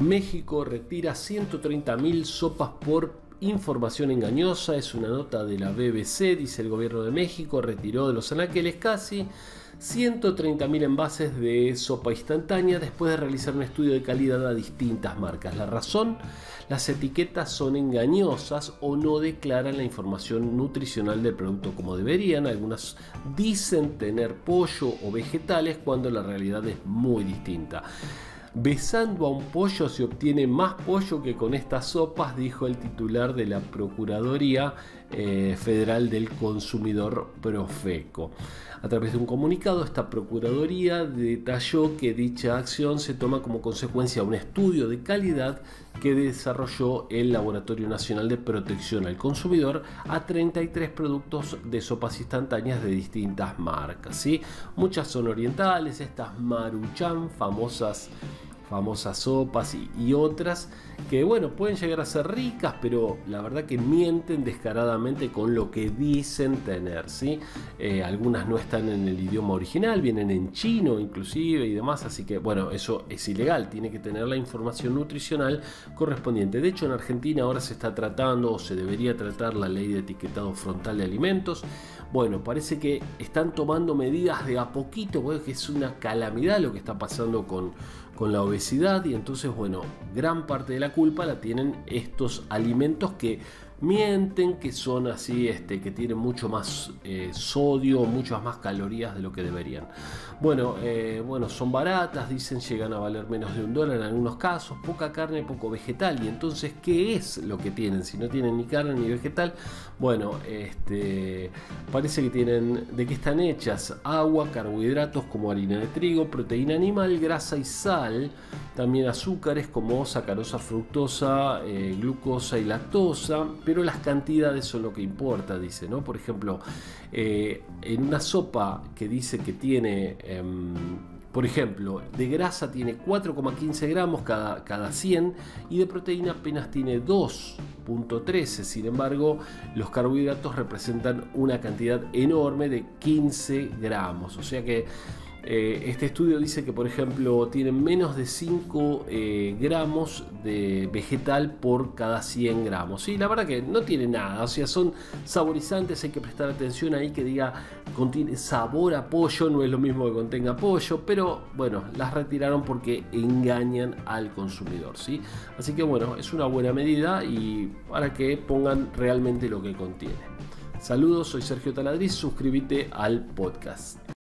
México retira 130.000 sopas por información engañosa. Es una nota de la BBC, dice el gobierno de México, retiró de los anaqueles casi 130.000 envases de sopa instantánea después de realizar un estudio de calidad a distintas marcas. La razón, las etiquetas son engañosas o no declaran la información nutricional del producto como deberían. Algunas dicen tener pollo o vegetales cuando la realidad es muy distinta. Besando a un pollo se obtiene más pollo que con estas sopas, dijo el titular de la Procuraduría eh, Federal del Consumidor Profeco. A través de un comunicado, esta Procuraduría detalló que dicha acción se toma como consecuencia de un estudio de calidad que desarrolló el Laboratorio Nacional de Protección al Consumidor a 33 productos de sopas instantáneas de distintas marcas. ¿sí? Muchas son orientales, estas Maruchan, famosas famosas sopas y, otras que bueno pueden llegar a ser ricas pero la verdad que mienten descaradamente con lo que dicen tener ¿sí? Eh, algunas no están en el idioma original vienen en chino inclusive y demás así que bueno eso es ilegal tiene que tener la información nutricional correspondiente de hecho en Argentina ahora se está tratando o se debería tratar la ley de etiquetado frontal de alimentos bueno, parece que están tomando medidas de a poquito, que es una calamidad lo que está pasando con, con la obesidad y entonces, bueno, gran parte de la culpa la tienen estos alimentos que mienten que son así, este, que tienen mucho más eh, sodio, muchas más calorías de lo que deberían. Bueno, eh, bueno, son baratas, dicen llegan a valer menos de un dólar en algunos casos, poca carne, poco vegetal. Y entonces, ¿qué es lo que tienen? Si no tienen ni carne ni vegetal, bueno, este, parece que tienen, ¿de qué están hechas? Agua, carbohidratos como harina de trigo, proteína animal, grasa y sal, también azúcares como sacarosa, fructosa, eh, glucosa y lactosa pero las cantidades son lo que importa, dice, ¿no? Por ejemplo, eh, en una sopa que dice que tiene, em, por ejemplo, de grasa tiene 4,15 gramos cada, cada 100 y de proteína apenas tiene 2.13, sin embargo, los carbohidratos representan una cantidad enorme de 15 gramos, o sea que eh, este estudio dice que, por ejemplo, tienen menos de 5 eh, gramos de vegetal por cada 100 gramos. Sí, la verdad que no tiene nada, o sea, son saborizantes, hay que prestar atención ahí que diga contiene sabor a pollo, no es lo mismo que contenga pollo, pero bueno, las retiraron porque engañan al consumidor, ¿sí? Así que bueno, es una buena medida y para que pongan realmente lo que contiene. Saludos, soy Sergio Taladriz, suscríbete al podcast.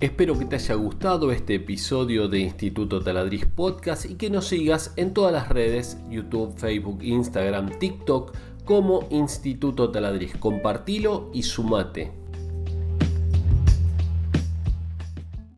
Espero que te haya gustado este episodio de Instituto Taladriz Podcast y que nos sigas en todas las redes, YouTube, Facebook, Instagram, TikTok, como Instituto Taladriz. Compartilo y sumate.